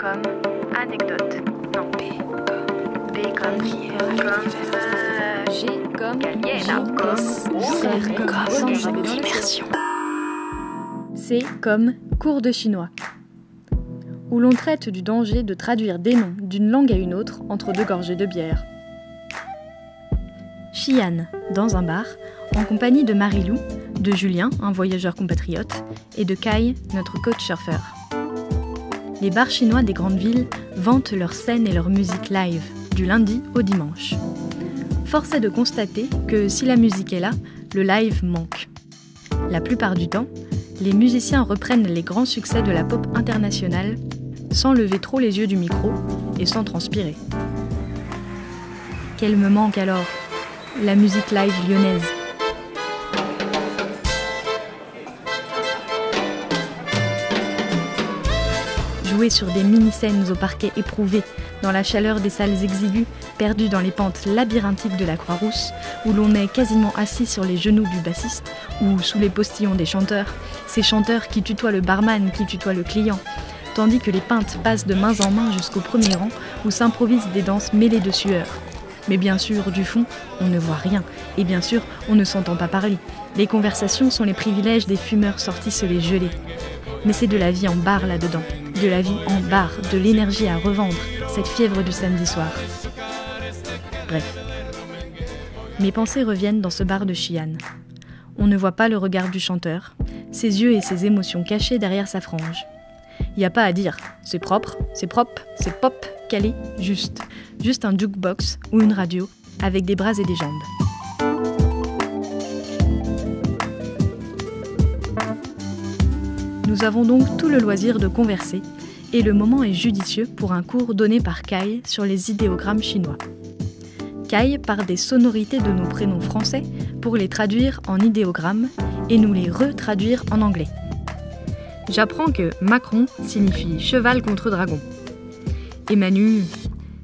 comme anecdote. Non, B comme. B comme. Comme. G comme comme immersion. C comme cours de chinois, où l'on traite du danger de traduire des noms d'une langue à une autre entre deux gorgées de bière. Xi'an, dans un bar, en compagnie de Marilou, de Julien, un voyageur compatriote, et de Kai, notre coach surfeur. Les bars chinois des grandes villes vantent leurs scènes et leur musique live, du lundi au dimanche. Force est de constater que si la musique est là, le live manque. La plupart du temps, les musiciens reprennent les grands succès de la pop internationale sans lever trop les yeux du micro et sans transpirer. Quelle me manque alors? La musique live lyonnaise. Jouer sur des mini-scènes au parquet éprouvé, dans la chaleur des salles exiguës, perdues dans les pentes labyrinthiques de la Croix-Rousse, où l'on est quasiment assis sur les genoux du bassiste ou sous les postillons des chanteurs, ces chanteurs qui tutoient le barman, qui tutoient le client, tandis que les peintes passent de main en main jusqu'au premier rang où s'improvisent des danses mêlées de sueur. Mais bien sûr, du fond, on ne voit rien, et bien sûr, on ne s'entend pas parler. Les conversations sont les privilèges des fumeurs sortis se les geler. Mais c'est de la vie en bar là-dedans, de la vie en bar, de l'énergie à revendre, cette fièvre du samedi soir. Bref. Mes pensées reviennent dans ce bar de Xi'an. On ne voit pas le regard du chanteur, ses yeux et ses émotions cachées derrière sa frange. Y a pas à dire, c'est propre, c'est propre, c'est pop, calé, juste. Juste un jukebox ou une radio avec des bras et des jambes. Nous avons donc tout le loisir de converser et le moment est judicieux pour un cours donné par Kai sur les idéogrammes chinois. Kai part des sonorités de nos prénoms français pour les traduire en idéogrammes et nous les retraduire en anglais. J'apprends que Macron signifie cheval contre dragon. Et Manu,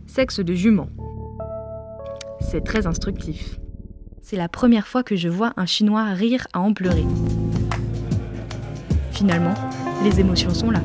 sexe de jument. C'est très instructif. C'est la première fois que je vois un Chinois rire à en pleurer. Finalement, les émotions sont là.